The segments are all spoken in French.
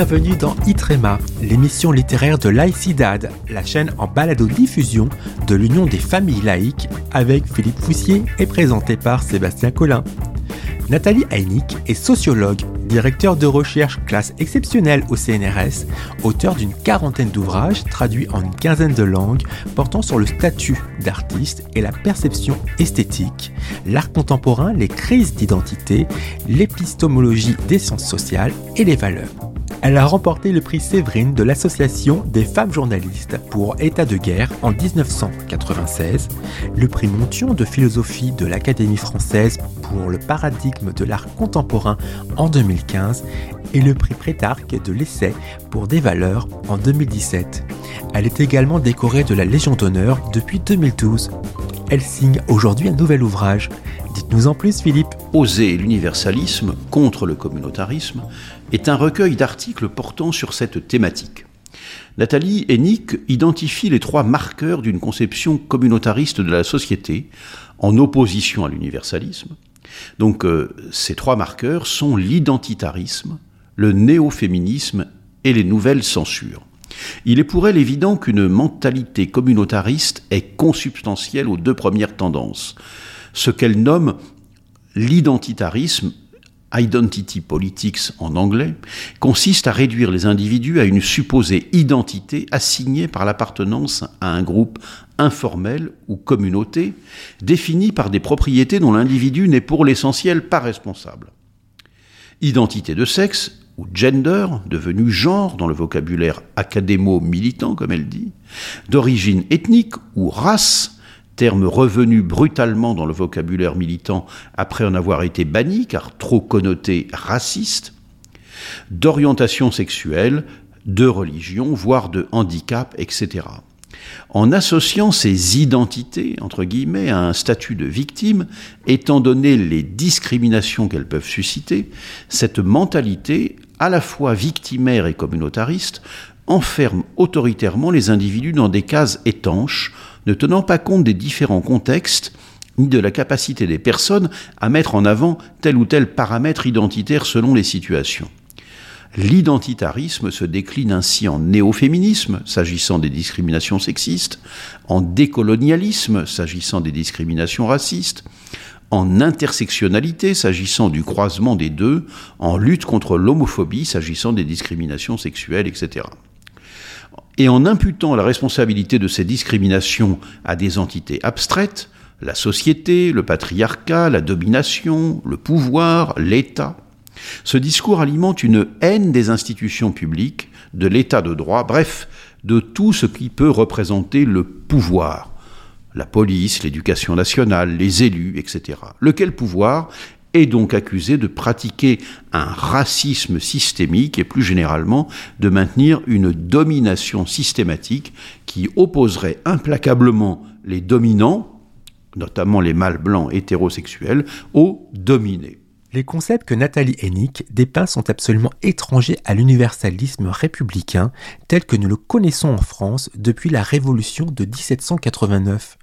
Bienvenue dans Itrema, l'émission littéraire de Laïcidad, la chaîne en balado-diffusion de l'Union des familles laïques avec Philippe Foussier et présenté par Sébastien Collin. Nathalie Heinick est sociologue, directeur de recherche classe exceptionnelle au CNRS, auteur d'une quarantaine d'ouvrages traduits en une quinzaine de langues portant sur le statut d'artiste et la perception esthétique, l'art contemporain, les crises d'identité, l'épistémologie des sciences sociales et les valeurs. Elle a remporté le prix Séverine de l'Association des femmes journalistes pour État de guerre en 1996, le prix Montion de philosophie de l'Académie française pour le paradigme de l'art contemporain en 2015 et le prix Prétarque de l'essai pour des valeurs en 2017. Elle est également décorée de la Légion d'honneur depuis 2012. Elle signe aujourd'hui un nouvel ouvrage. Dites-nous en plus, Philippe. Oser l'universalisme contre le communautarisme est un recueil d'articles portant sur cette thématique. Nathalie Hennick identifie les trois marqueurs d'une conception communautariste de la société en opposition à l'universalisme. Donc euh, ces trois marqueurs sont l'identitarisme, le néo-féminisme et les nouvelles censures. Il est pour elle évident qu'une mentalité communautariste est consubstantielle aux deux premières tendances, ce qu'elle nomme l'identitarisme Identity Politics en anglais, consiste à réduire les individus à une supposée identité assignée par l'appartenance à un groupe informel ou communauté, définie par des propriétés dont l'individu n'est pour l'essentiel pas responsable. Identité de sexe ou gender, devenu genre dans le vocabulaire académo-militant, comme elle dit, d'origine ethnique ou race, terme revenu brutalement dans le vocabulaire militant après en avoir été banni, car trop connoté raciste, d'orientation sexuelle, de religion, voire de handicap, etc. En associant ces identités, entre guillemets, à un statut de victime, étant donné les discriminations qu'elles peuvent susciter, cette mentalité, à la fois victimaire et communautariste, enferme autoritairement les individus dans des cases étanches, ne tenant pas compte des différents contextes ni de la capacité des personnes à mettre en avant tel ou tel paramètre identitaire selon les situations. L'identitarisme se décline ainsi en néo-féminisme, s'agissant des discriminations sexistes, en décolonialisme, s'agissant des discriminations racistes, en intersectionnalité, s'agissant du croisement des deux, en lutte contre l'homophobie, s'agissant des discriminations sexuelles, etc et en imputant la responsabilité de ces discriminations à des entités abstraites, la société, le patriarcat, la domination, le pouvoir, l'État, ce discours alimente une haine des institutions publiques, de l'État de droit, bref, de tout ce qui peut représenter le pouvoir. La police, l'éducation nationale, les élus, etc. Lequel pouvoir est donc accusé de pratiquer un racisme systémique et plus généralement de maintenir une domination systématique qui opposerait implacablement les dominants, notamment les mâles blancs hétérosexuels, aux dominés. Les concepts que Nathalie Hennick dépeint sont absolument étrangers à l'universalisme républicain tel que nous le connaissons en France depuis la Révolution de 1789.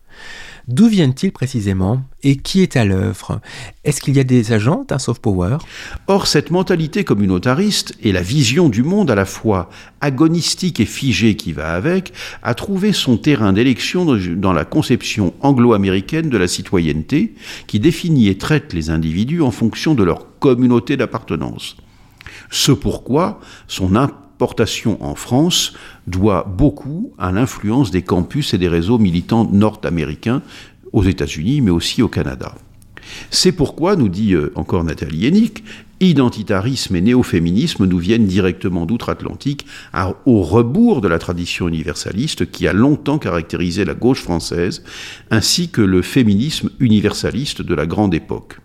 D'où viennent-ils précisément et qui est à l'œuvre? Est-ce qu'il y a des agents d'un soft power? Or, cette mentalité communautariste et la vision du monde à la fois agonistique et figée qui va avec a trouvé son terrain d'élection dans la conception anglo-américaine de la citoyenneté qui définit et traite les individus en fonction de leur communauté d'appartenance. Ce pourquoi son portation en France doit beaucoup à l'influence des campus et des réseaux militants nord-américains aux États-Unis, mais aussi au Canada. C'est pourquoi, nous dit euh, encore Nathalie Hennick, identitarisme et néo-féminisme nous viennent directement d'outre-Atlantique, au rebours de la tradition universaliste qui a longtemps caractérisé la gauche française, ainsi que le féminisme universaliste de la grande époque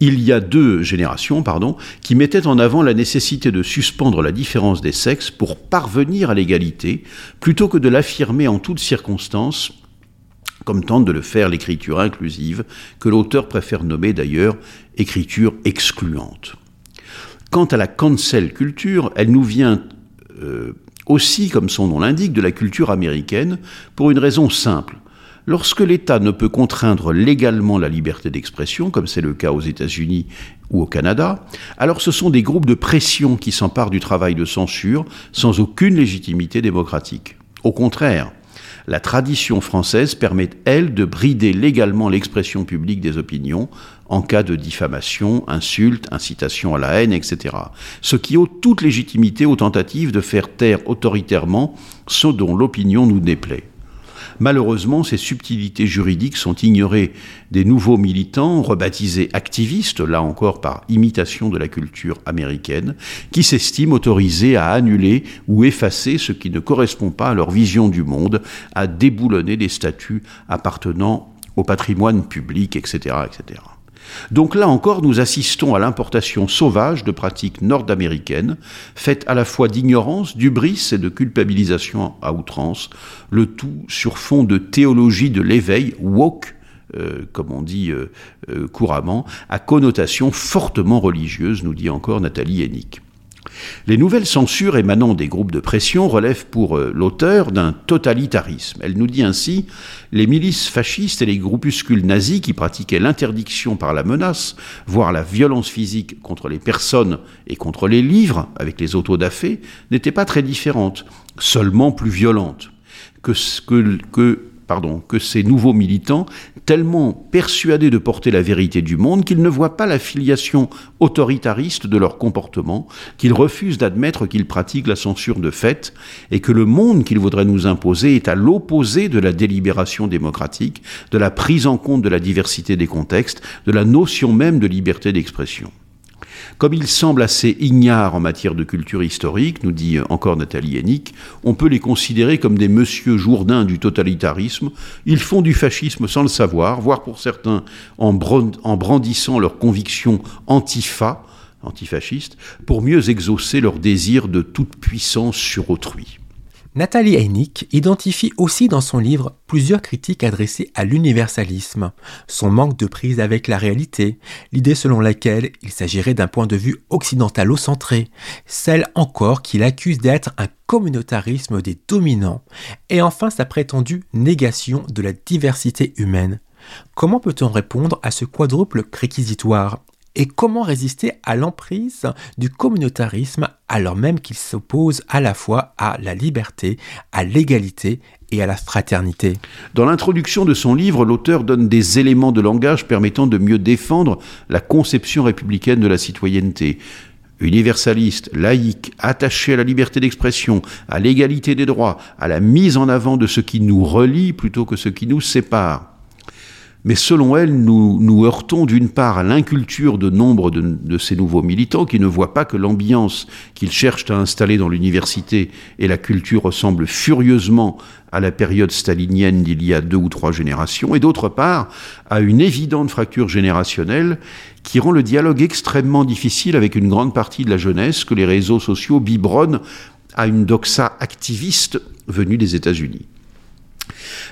il y a deux générations, pardon, qui mettaient en avant la nécessité de suspendre la différence des sexes pour parvenir à l'égalité, plutôt que de l'affirmer en toutes circonstances, comme tente de le faire l'écriture inclusive, que l'auteur préfère nommer d'ailleurs écriture excluante. Quant à la cancel culture, elle nous vient euh, aussi, comme son nom l'indique, de la culture américaine, pour une raison simple Lorsque l'État ne peut contraindre légalement la liberté d'expression, comme c'est le cas aux États-Unis ou au Canada, alors ce sont des groupes de pression qui s'emparent du travail de censure sans aucune légitimité démocratique. Au contraire, la tradition française permet, elle, de brider légalement l'expression publique des opinions en cas de diffamation, insulte, incitation à la haine, etc. Ce qui ôte toute légitimité aux tentatives de faire taire autoritairement ce dont l'opinion nous déplaît. Malheureusement, ces subtilités juridiques sont ignorées des nouveaux militants, rebaptisés activistes, là encore par imitation de la culture américaine, qui s'estiment autorisés à annuler ou effacer ce qui ne correspond pas à leur vision du monde, à déboulonner des statuts appartenant au patrimoine public, etc. etc. Donc là encore, nous assistons à l'importation sauvage de pratiques nord-américaines, faites à la fois d'ignorance, d'ubris et de culpabilisation à outrance, le tout sur fond de théologie de l'éveil, woke, euh, comme on dit euh, euh, couramment, à connotation fortement religieuse, nous dit encore Nathalie Hennick. Les nouvelles censures émanant des groupes de pression relèvent pour euh, l'auteur d'un totalitarisme. Elle nous dit ainsi les milices fascistes et les groupuscules nazis qui pratiquaient l'interdiction par la menace, voire la violence physique contre les personnes et contre les livres, avec les autodafés, n'étaient pas très différentes, seulement plus violentes. Que, que, que pardon, que ces nouveaux militants, tellement persuadés de porter la vérité du monde, qu'ils ne voient pas la filiation autoritariste de leur comportement, qu'ils refusent d'admettre qu'ils pratiquent la censure de fait, et que le monde qu'ils voudraient nous imposer est à l'opposé de la délibération démocratique, de la prise en compte de la diversité des contextes, de la notion même de liberté d'expression. Comme il semble assez ignare en matière de culture historique, nous dit encore Nathalie Hennick, on peut les considérer comme des monsieur Jourdain du totalitarisme. Ils font du fascisme sans le savoir, voire pour certains en, brandissant leurs convictions antifa, antifascistes, pour mieux exaucer leur désir de toute puissance sur autrui. Nathalie Heinick identifie aussi dans son livre plusieurs critiques adressées à l'universalisme, son manque de prise avec la réalité, l'idée selon laquelle il s'agirait d'un point de vue occidentalo-centré, celle encore qu'il accuse d'être un communautarisme des dominants, et enfin sa prétendue négation de la diversité humaine. Comment peut-on répondre à ce quadruple réquisitoire? Et comment résister à l'emprise du communautarisme alors même qu'il s'oppose à la fois à la liberté, à l'égalité et à la fraternité? Dans l'introduction de son livre, l'auteur donne des éléments de langage permettant de mieux défendre la conception républicaine de la citoyenneté universaliste, laïque, attaché à la liberté d'expression, à l'égalité des droits, à la mise en avant de ce qui nous relie plutôt que ce qui nous sépare. Mais selon elle, nous heurtons d'une part à l'inculture de nombre de, ces nouveaux militants qui ne voient pas que l'ambiance qu'ils cherchent à installer dans l'université et la culture ressemblent furieusement à la période stalinienne d'il y a deux ou trois générations, et d'autre part à une évidente fracture générationnelle qui rend le dialogue extrêmement difficile avec une grande partie de la jeunesse que les réseaux sociaux biberonnent à une doxa activiste venue des États-Unis.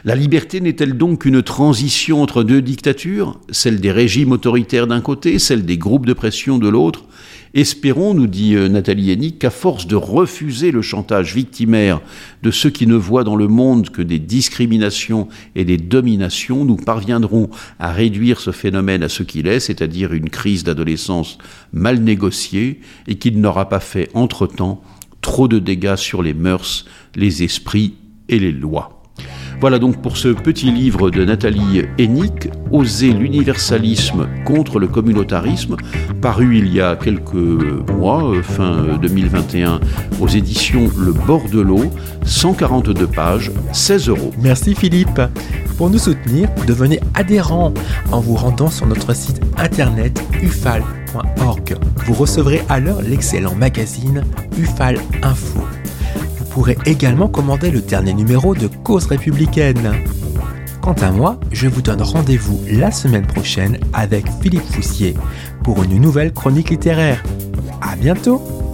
La liberté n'est-elle donc qu'une transition entre deux dictatures, celle des régimes autoritaires d'un côté, celle des groupes de pression de l'autre? Espérons, nous dit euh, Nathalie Hennick, qu'à force de refuser le chantage victimaire de ceux qui ne voient dans le monde que des discriminations et des dominations, nous parviendrons à réduire ce phénomène à ce qu'il est, c'est-à-dire une crise d'adolescence mal négociée et qu'il n'aura pas fait entre-temps trop de dégâts sur les mœurs, les esprits et les lois. Voilà donc pour ce petit livre de Nathalie Hennick, Oser l'universalisme contre le communautarisme, paru il y a quelques mois, euh, fin 2021, aux éditions Le Bord de l'eau, 142 pages, 16 euros. Merci Philippe. Pour nous soutenir, devenez adhérent en vous rendant sur notre site internet ufal.org. Vous recevrez alors l'excellent magazine Ufal Info pourrez également commander le dernier numéro de Cause républicaine. Quant à moi, je vous donne rendez-vous la semaine prochaine avec Philippe Foussier pour une nouvelle chronique littéraire. À bientôt!